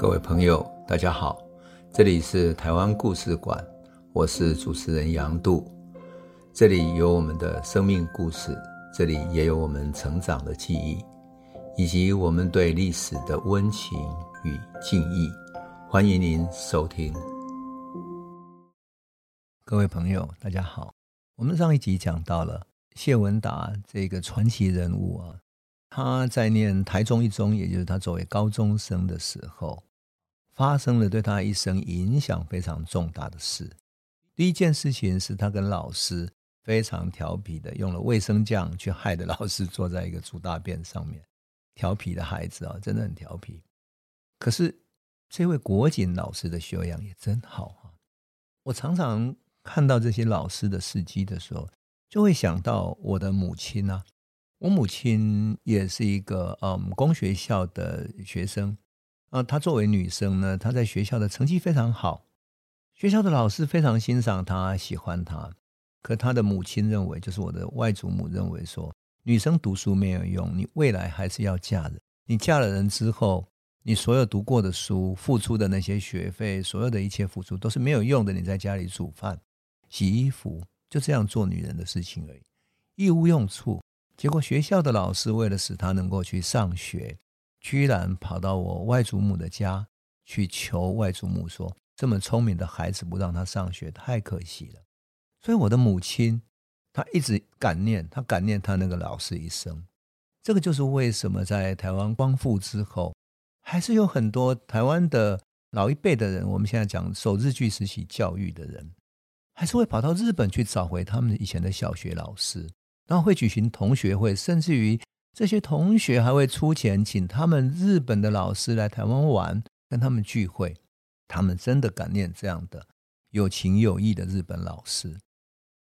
各位朋友，大家好，这里是台湾故事馆，我是主持人杨度，这里有我们的生命故事，这里也有我们成长的记忆，以及我们对历史的温情与敬意。欢迎您收听。各位朋友，大家好，我们上一集讲到了谢文达这个传奇人物啊。他在念台中一中，也就是他作为高中生的时候，发生了对他一生影响非常重大的事。第一件事情是他跟老师非常调皮的用了卫生酱去害的老师坐在一个猪大便上面。调皮的孩子啊，真的很调皮。可是这位国锦老师的修养也真好啊！我常常看到这些老师的事迹的时候，就会想到我的母亲啊。我母亲也是一个嗯公学校的学生啊，她作为女生呢，她在学校的成绩非常好，学校的老师非常欣赏她，喜欢她。可她的母亲认为，就是我的外祖母认为说，女生读书没有用，你未来还是要嫁人。你嫁了人之后，你所有读过的书、付出的那些学费，所有的一切付出都是没有用的。你在家里煮饭、洗衣服，就这样做女人的事情而已，一无用处。结果学校的老师为了使她能够去上学，居然跑到我外祖母的家去求外祖母说：“这么聪明的孩子不让他上学，太可惜了。”所以我的母亲她一直感念，她感念她那个老师一生。这个就是为什么在台湾光复之后，还是有很多台湾的老一辈的人，我们现在讲受日据时期教育的人，还是会跑到日本去找回他们以前的小学老师。然后会举行同学会，甚至于这些同学还会出钱请他们日本的老师来台湾玩，跟他们聚会。他们真的感念这样的有情有义的日本老师。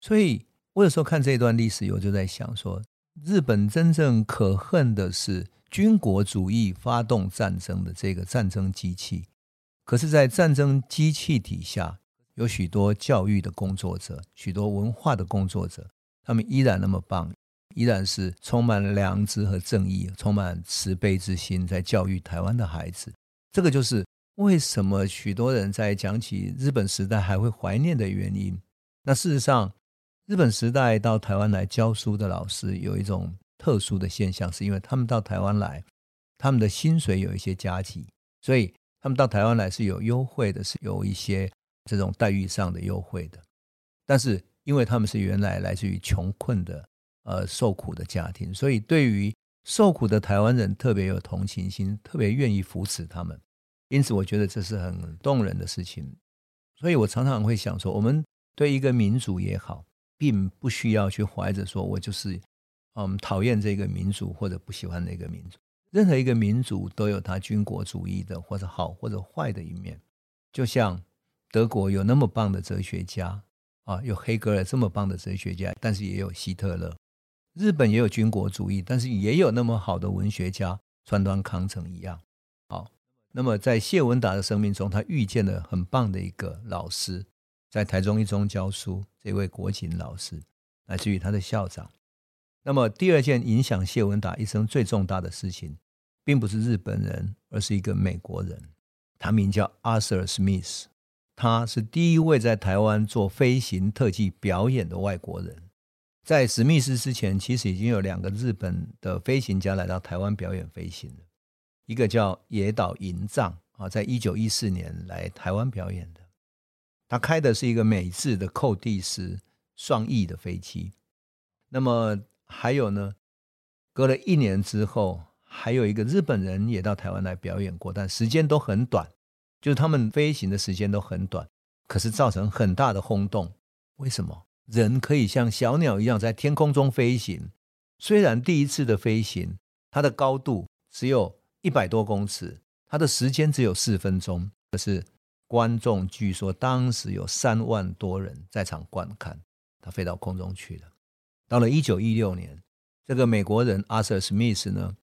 所以我有时候看这段历史，我就在想说，日本真正可恨的是军国主义发动战争的这个战争机器。可是，在战争机器底下，有许多教育的工作者，许多文化的工作者。他们依然那么棒，依然是充满良知和正义，充满慈悲之心，在教育台湾的孩子。这个就是为什么许多人在讲起日本时代还会怀念的原因。那事实上，日本时代到台湾来教书的老师有一种特殊的现象，是因为他们到台湾来，他们的薪水有一些加急，所以他们到台湾来是有优惠的，是有一些这种待遇上的优惠的，但是。因为他们是原来来自于穷困的，呃，受苦的家庭，所以对于受苦的台湾人特别有同情心，特别愿意扶持他们。因此，我觉得这是很动人的事情。所以我常常会想说，我们对一个民族也好，并不需要去怀着说我就是嗯讨厌这个民族或者不喜欢那个民族。任何一个民族都有他军国主义的或者好或者坏的一面。就像德国有那么棒的哲学家。啊，有黑格尔这么棒的哲学家，但是也有希特勒。日本也有军国主义，但是也有那么好的文学家，川端康成一样。好，那么在谢文达的生命中，他遇见了很棒的一个老师，在台中一中教书，这位国锦老师，来自于他的校长。那么第二件影响谢文达一生最重大的事情，并不是日本人，而是一个美国人，他名叫 Arthur Smith。他是第一位在台湾做飞行特技表演的外国人。在史密斯之前，其实已经有两个日本的飞行家来到台湾表演飞行了。一个叫野岛银藏啊，在一九一四年来台湾表演的。他开的是一个美制的寇蒂斯双翼的飞机。那么还有呢，隔了一年之后，还有一个日本人也到台湾来表演过，但时间都很短。就是他们飞行的时间都很短，可是造成很大的轰动。为什么人可以像小鸟一样在天空中飞行？虽然第一次的飞行，它的高度只有一百多公尺，它的时间只有四分钟，可是观众据说当时有三万多人在场观看，他飞到空中去了。到了一九一六年，这个美国人阿瑟·史密斯呢，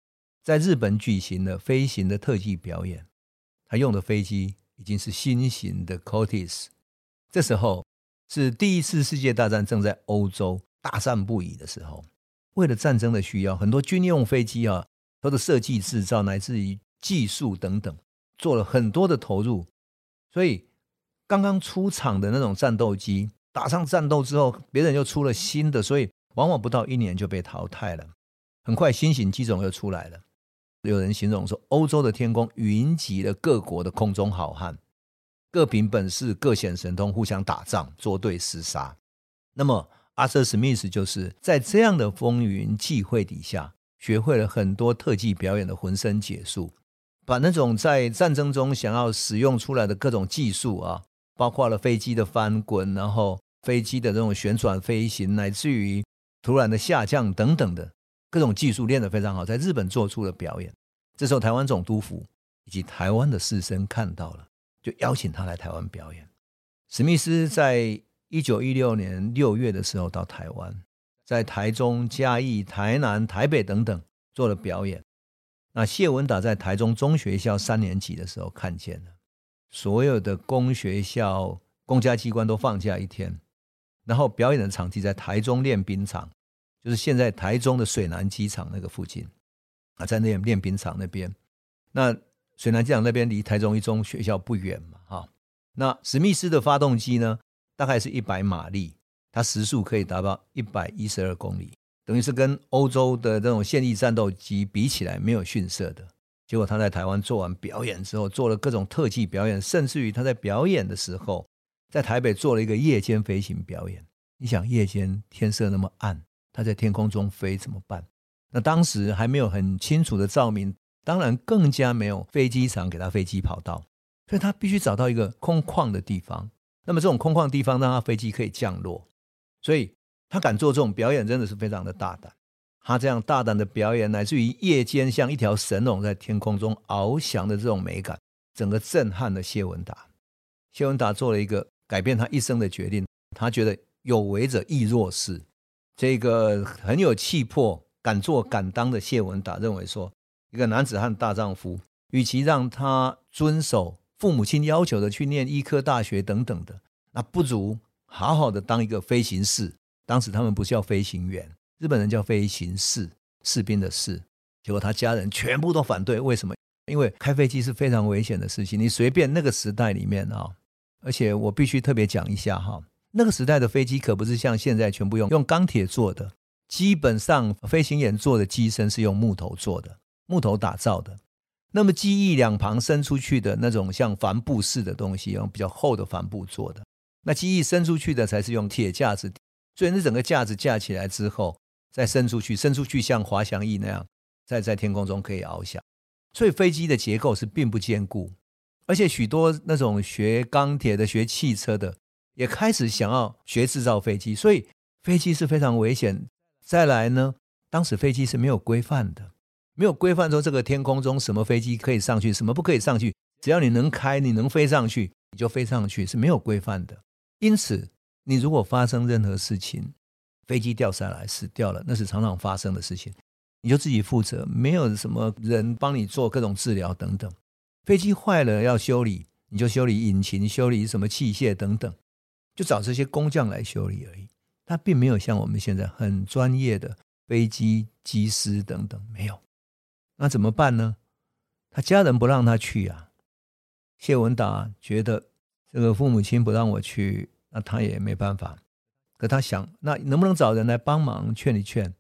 在日本举行了飞行的特技表演。他用的飞机已经是新型的 Curtiss，这时候是第一次世界大战正在欧洲大战不已的时候。为了战争的需要，很多军用飞机啊，它的设计制造乃至于技术等等，做了很多的投入，所以刚刚出厂的那种战斗机，打上战斗之后，别人又出了新的，所以往往不到一年就被淘汰了。很快新型机种又出来了。有人形容说，欧洲的天空云集了各国的空中好汉，各凭本事，各显神通，互相打仗，作对厮杀。那么，阿瑟·史密斯就是在这样的风云际会底下，学会了很多特技表演的浑身解数，把那种在战争中想要使用出来的各种技术啊，包括了飞机的翻滚，然后飞机的这种旋转飞行，乃至于突然的下降等等的。各种技术练得非常好，在日本做出了表演。这时候，台湾总督府以及台湾的士绅看到了，就邀请他来台湾表演。史密斯在一九一六年六月的时候到台湾，在台中、嘉义、台南、台北等等做了表演。那谢文达在台中中学校三年级的时候看见了，所有的公学校、公家机关都放假一天，然后表演的场地在台中练兵场。就是现在台中的水南机场那个附近啊，在那练兵场那边。那水南机场那边离台中一中学校不远嘛，哈。那史密斯的发动机呢，大概是一百马力，它时速可以达到一百一十二公里，等于是跟欧洲的这种现役战斗机比起来没有逊色的。结果他在台湾做完表演之后，做了各种特技表演，甚至于他在表演的时候，在台北做了一个夜间飞行表演。你想夜间天色那么暗。他在天空中飞怎么办？那当时还没有很清楚的照明，当然更加没有飞机场给他飞机跑道，所以他必须找到一个空旷的地方。那么这种空旷地方让他飞机可以降落，所以他敢做这种表演，真的是非常的大胆。他这样大胆的表演，乃至于夜间像一条神龙在天空中翱翔的这种美感，整个震撼了谢文达。谢文达做了一个改变他一生的决定，他觉得有为者亦若是。这个很有气魄、敢做敢当的谢文达认为说，一个男子汉大丈夫，与其让他遵守父母亲要求的去念医科大学等等的，那不如好好的当一个飞行士。当时他们不叫飞行员，日本人叫飞行士，士兵的士。结果他家人全部都反对，为什么？因为开飞机是非常危险的事情，你随便那个时代里面啊，而且我必须特别讲一下哈。那个时代的飞机可不是像现在全部用用钢铁做的，基本上飞行员做的机身是用木头做的，木头打造的。那么机翼两旁伸出去的那种像帆布似的东西，用比较厚的帆布做的。那机翼伸出去的才是用铁架子，所以那整个架子架起来之后再伸出去，伸出去像滑翔翼那样，在在天空中可以翱翔。所以飞机的结构是并不坚固，而且许多那种学钢铁的、学汽车的。也开始想要学制造飞机，所以飞机是非常危险。再来呢，当时飞机是没有规范的，没有规范说这个天空中什么飞机可以上去，什么不可以上去。只要你能开，你能飞上去，你就飞上去，是没有规范的。因此，你如果发生任何事情，飞机掉下来死掉了，那是常常发生的事情，你就自己负责，没有什么人帮你做各种治疗等等。飞机坏了要修理，你就修理引擎，修理什么器械等等。就找这些工匠来修理而已，他并没有像我们现在很专业的飞机机师等等，没有。那怎么办呢？他家人不让他去啊。谢文达觉得这个父母亲不让我去，那他也没办法。可他想，那能不能找人来帮忙劝一劝？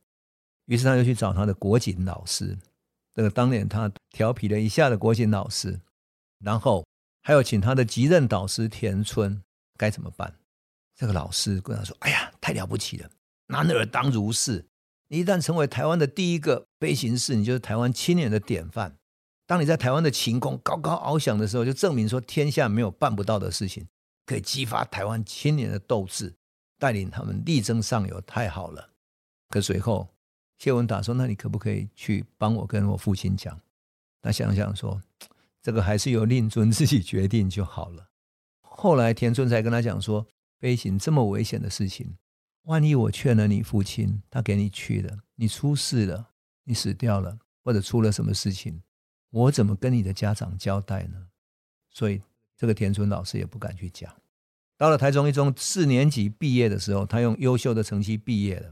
于是他又去找他的国景老师，这个当年他调皮了一下的国景老师，然后还有请他的级任导师田村，该怎么办？这个老师跟他说：“哎呀，太了不起了！男儿当如是。你一旦成为台湾的第一个飞行士，你就是台湾青年的典范。当你在台湾的晴空高高翱翔的时候，就证明说天下没有办不到的事情，可以激发台湾青年的斗志，带领他们力争上游。太好了！可随后，谢文达说：‘那你可不可以去帮我跟我父亲讲？’他想想说：‘这个还是由令尊自己决定就好了。’后来田村才跟他讲说。”飞行这么危险的事情，万一我劝了你父亲，他给你去了，你出事了，你死掉了，或者出了什么事情，我怎么跟你的家长交代呢？所以这个田村老师也不敢去讲。到了台中一中四年级毕业的时候，他用优秀的成绩毕业了，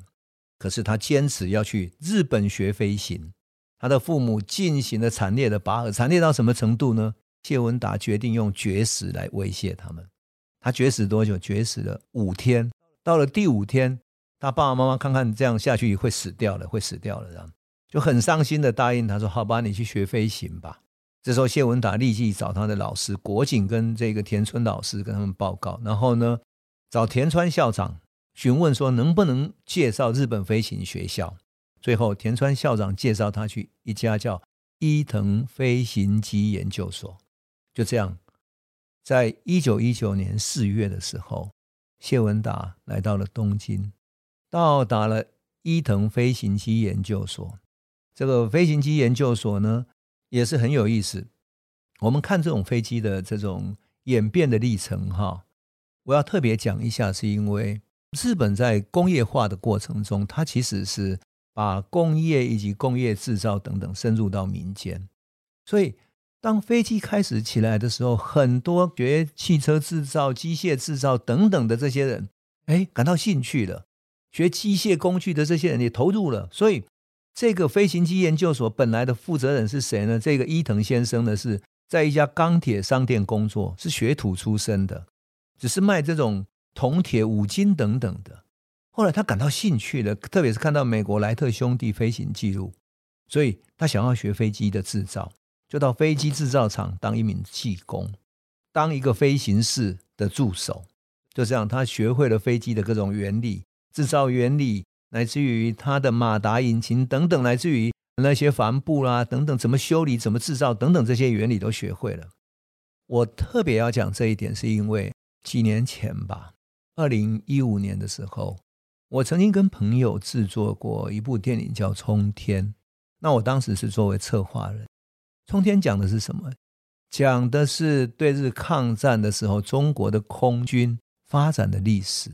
可是他坚持要去日本学飞行。他的父母进行了惨烈的拔河，惨烈到什么程度呢？谢文达决定用绝食来威胁他们。他绝食多久？绝食了五天。到了第五天，他爸爸妈妈看看这样下去会死掉了，会死掉了，这样就很伤心的答应他说：“好吧，你去学飞行吧。”这时候谢文达立即找他的老师国景跟这个田村老师跟他们报告，然后呢，找田川校长询问说能不能介绍日本飞行学校。最后田川校长介绍他去一家叫伊藤飞行机研究所。就这样，在一九一九年四月的时候，谢文达来到了东京，到达了伊藤飞行机研究所。这个飞行机研究所呢，也是很有意思。我们看这种飞机的这种演变的历程，哈，我要特别讲一下，是因为日本在工业化的过程中，它其实是把工业以及工业制造等等深入到民间。所以，当飞机开始起来的时候，很多学汽车制造、机械制造等等的这些人，哎，感到兴趣了。学机械工具的这些人也投入了，所以。这个飞行机研究所本来的负责人是谁呢？这个伊藤先生呢，是在一家钢铁商店工作，是学徒出身的，只是卖这种铜铁五金等等的。后来他感到兴趣了，特别是看到美国莱特兄弟飞行记录，所以他想要学飞机的制造，就到飞机制造厂当一名技工，当一个飞行士的助手。就这样，他学会了飞机的各种原理，制造原理。来自于它的马达引擎等等，来自于那些帆布啦等等，怎么修理、怎么制造等等这些原理都学会了。我特别要讲这一点，是因为几年前吧，二零一五年的时候，我曾经跟朋友制作过一部电影叫《冲天》，那我当时是作为策划人。《冲天》讲的是什么？讲的是对日抗战的时候，中国的空军发展的历史。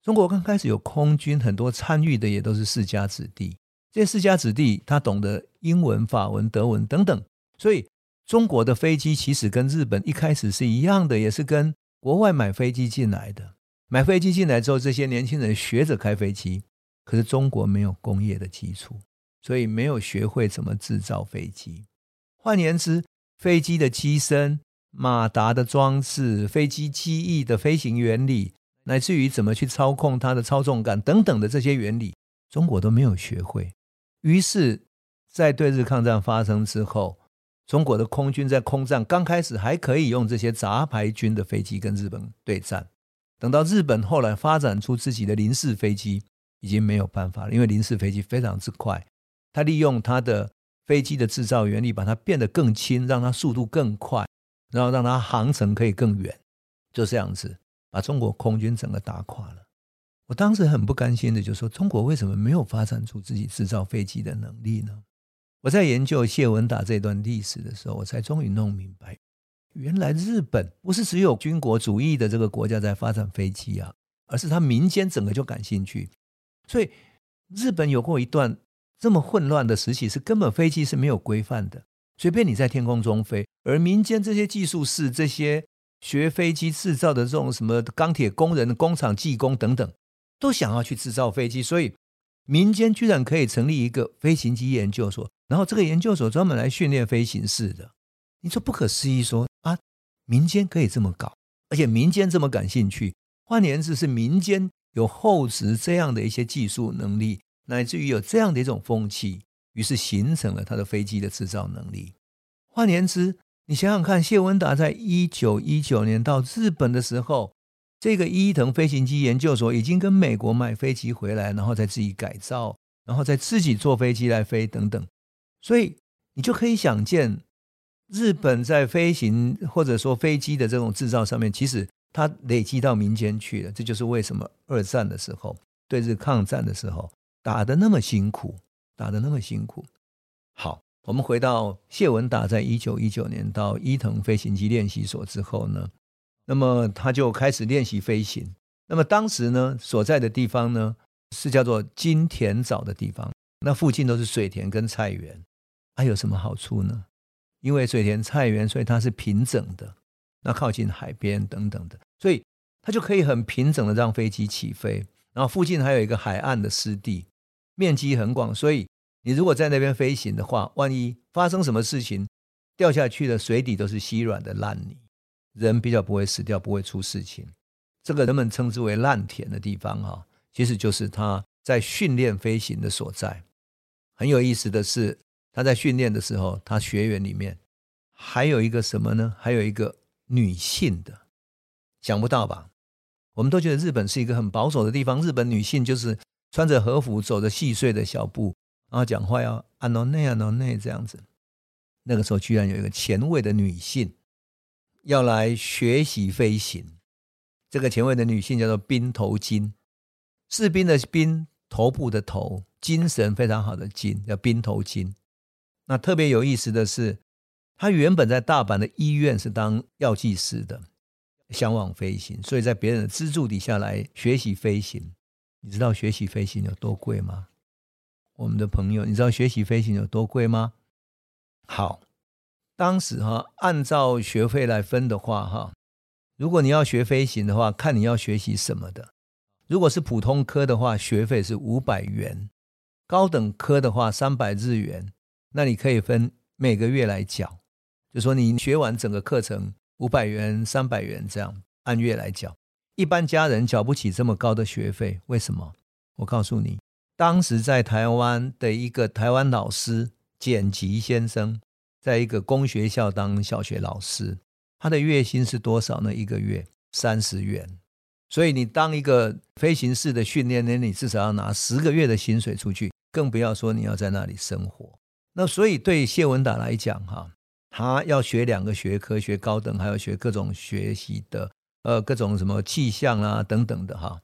中国刚开始有空军，很多参与的也都是世家子弟。这些世家子弟他懂得英文、法文、德文等等，所以中国的飞机其实跟日本一开始是一样的，也是跟国外买飞机进来的。买飞机进来之后，这些年轻人学着开飞机，可是中国没有工业的基础，所以没有学会怎么制造飞机。换言之，飞机的机身、马达的装置、飞机机翼的飞行原理。乃至于怎么去操控它的操纵杆等等的这些原理，中国都没有学会。于是，在对日抗战发生之后，中国的空军在空战刚开始还可以用这些杂牌军的飞机跟日本对战。等到日本后来发展出自己的零式飞机，已经没有办法了，因为零式飞机非常之快，它利用它的飞机的制造原理，把它变得更轻，让它速度更快，然后让它航程可以更远，就这样子。把中国空军整个打垮了。我当时很不甘心的就说：“中国为什么没有发展出自己制造飞机的能力呢？”我在研究谢文达这段历史的时候，我才终于弄明白，原来日本不是只有军国主义的这个国家在发展飞机啊，而是他民间整个就感兴趣。所以日本有过一段这么混乱的时期，是根本飞机是没有规范的，随便你在天空中飞，而民间这些技术士这些。学飞机制造的这种什么钢铁工人、工厂技工等等，都想要去制造飞机，所以民间居然可以成立一个飞行机研究所，然后这个研究所专门来训练飞行士的。你说不可思议说，说啊，民间可以这么搞，而且民间这么感兴趣。换言之，是民间有厚植这样的一些技术能力，乃至于有这样的一种风气，于是形成了他的飞机的制造能力。换言之。你想想看，谢文达在一九一九年到日本的时候，这个伊藤飞行机研究所已经跟美国买飞机回来，然后再自己改造，然后再自己坐飞机来飞等等。所以你就可以想见，日本在飞行或者说飞机的这种制造上面，其实它累积到民间去了。这就是为什么二战的时候，对日抗战的时候打得那么辛苦，打得那么辛苦。好。我们回到谢文达在一九一九年到伊藤飞行机练习所之后呢，那么他就开始练习飞行。那么当时呢，所在的地方呢是叫做金田沼的地方，那附近都是水田跟菜园。它有什么好处呢？因为水田菜园，所以它是平整的，那靠近海边等等的，所以它就可以很平整的让飞机起飞。然后附近还有一个海岸的湿地，面积很广，所以。你如果在那边飞行的话，万一发生什么事情，掉下去的水底都是稀软的烂泥，人比较不会死掉，不会出事情。这个人们称之为烂田的地方哈，其实就是他在训练飞行的所在。很有意思的是，他在训练的时候，他学员里面还有一个什么呢？还有一个女性的，想不到吧？我们都觉得日本是一个很保守的地方，日本女性就是穿着和服，走着细碎的小步，然后讲话要啊喏内按喏那这样子。那个时候居然有一个前卫的女性要来学习飞行。这个前卫的女性叫做冰头金，士兵的兵，头部的头，精神非常好的金，叫冰头金。那特别有意思的是，她原本在大阪的医院是当药剂师的，向往飞行，所以在别人的资助底下来学习飞行。你知道学习飞行有多贵吗？我们的朋友，你知道学习飞行有多贵吗？好，当时哈，按照学费来分的话，哈。如果你要学飞行的话，看你要学习什么的。如果是普通科的话，学费是五百元；高等科的话，三百日元。那你可以分每个月来缴，就说你学完整个课程五百元、三百元这样按月来缴。一般家人缴不起这么高的学费，为什么？我告诉你，当时在台湾的一个台湾老师简吉先生，在一个公学校当小学老师。他的月薪是多少呢？一个月三十元，所以你当一个飞行士的训练呢，你至少要拿十个月的薪水出去，更不要说你要在那里生活。那所以对谢文达来讲，哈，他要学两个学科，学高等，还要学各种学习的，呃，各种什么气象啊等等的，哈。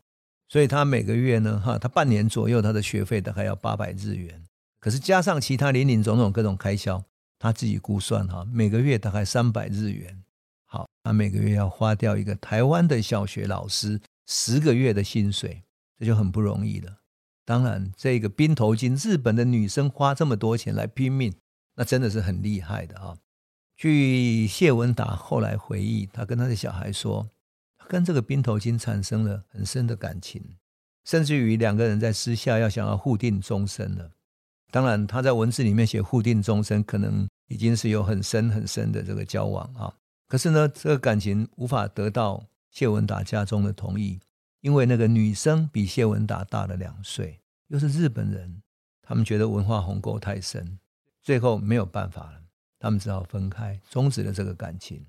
所以他每个月呢，哈，他半年左右他的学费大概要八百日元，可是加上其他林林总总各种开销，他自己估算哈，每个月大概三百日元。好，他每个月要花掉一个台湾的小学老师十个月的薪水，这就很不容易了。当然，这个冰头巾日本的女生花这么多钱来拼命，那真的是很厉害的啊。据谢文达后来回忆，他跟他的小孩说，跟这个冰头金产生了很深的感情，甚至于两个人在私下要想要互定终身了。当然，他在文字里面写互定终身，可能已经是有很深很深的这个交往啊。可是呢，这个感情无法得到谢文达家中的同意，因为那个女生比谢文达大了两岁，又是日本人，他们觉得文化鸿沟太深，最后没有办法了，他们只好分开，终止了这个感情。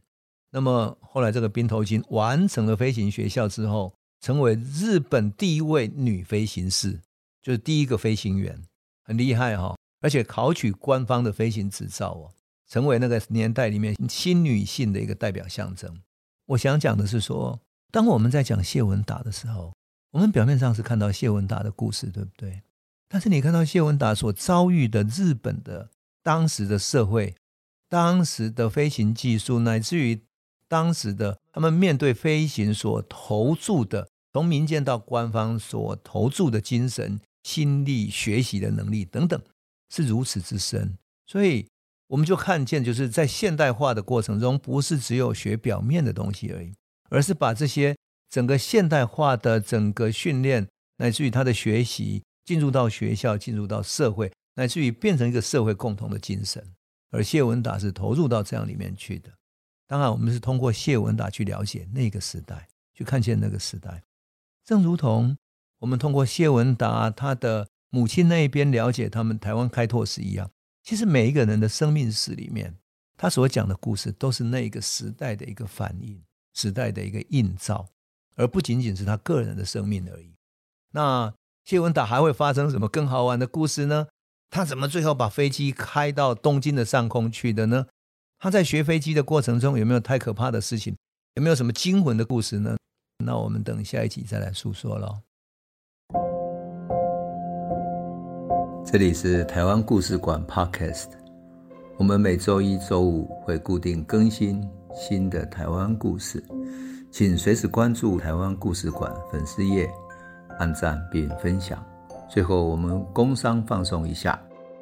那么后来，这个冰头金完成了飞行学校之后，成为日本第一位女飞行士，就是第一个飞行员，很厉害哈、哦，而且考取官方的飞行执照哦。成为那个年代里面新女性的一个代表象征。我想讲的是说，当我们在讲谢文达的时候，我们表面上是看到谢文达的故事，对不对？但是你看到谢文达所遭遇的日本的当时的社会、当时的飞行技术，乃至于当时的他们面对飞行所投注的，从民间到官方所投注的精神、心力、学习的能力等等，是如此之深，所以。我们就看见，就是在现代化的过程中，不是只有学表面的东西而已，而是把这些整个现代化的整个训练，乃至于他的学习，进入到学校，进入到社会，乃至于变成一个社会共同的精神。而谢文达是投入到这样里面去的。当然，我们是通过谢文达去了解那个时代，去看见那个时代，正如同我们通过谢文达他的母亲那一边了解他们台湾开拓史一样。其实每一个人的生命史里面，他所讲的故事都是那个时代的一个反应，时代的一个映照，而不仅仅是他个人的生命而已。那谢文达还会发生什么更好玩的故事呢？他怎么最后把飞机开到东京的上空去的呢？他在学飞机的过程中有没有太可怕的事情？有没有什么惊魂的故事呢？那我们等下一集再来诉说喽。这里是台湾故事馆 Podcast，我们每周一、周五会固定更新新的台湾故事，请随时关注台湾故事馆粉丝页，按赞并分享。最后，我们工商放松一下：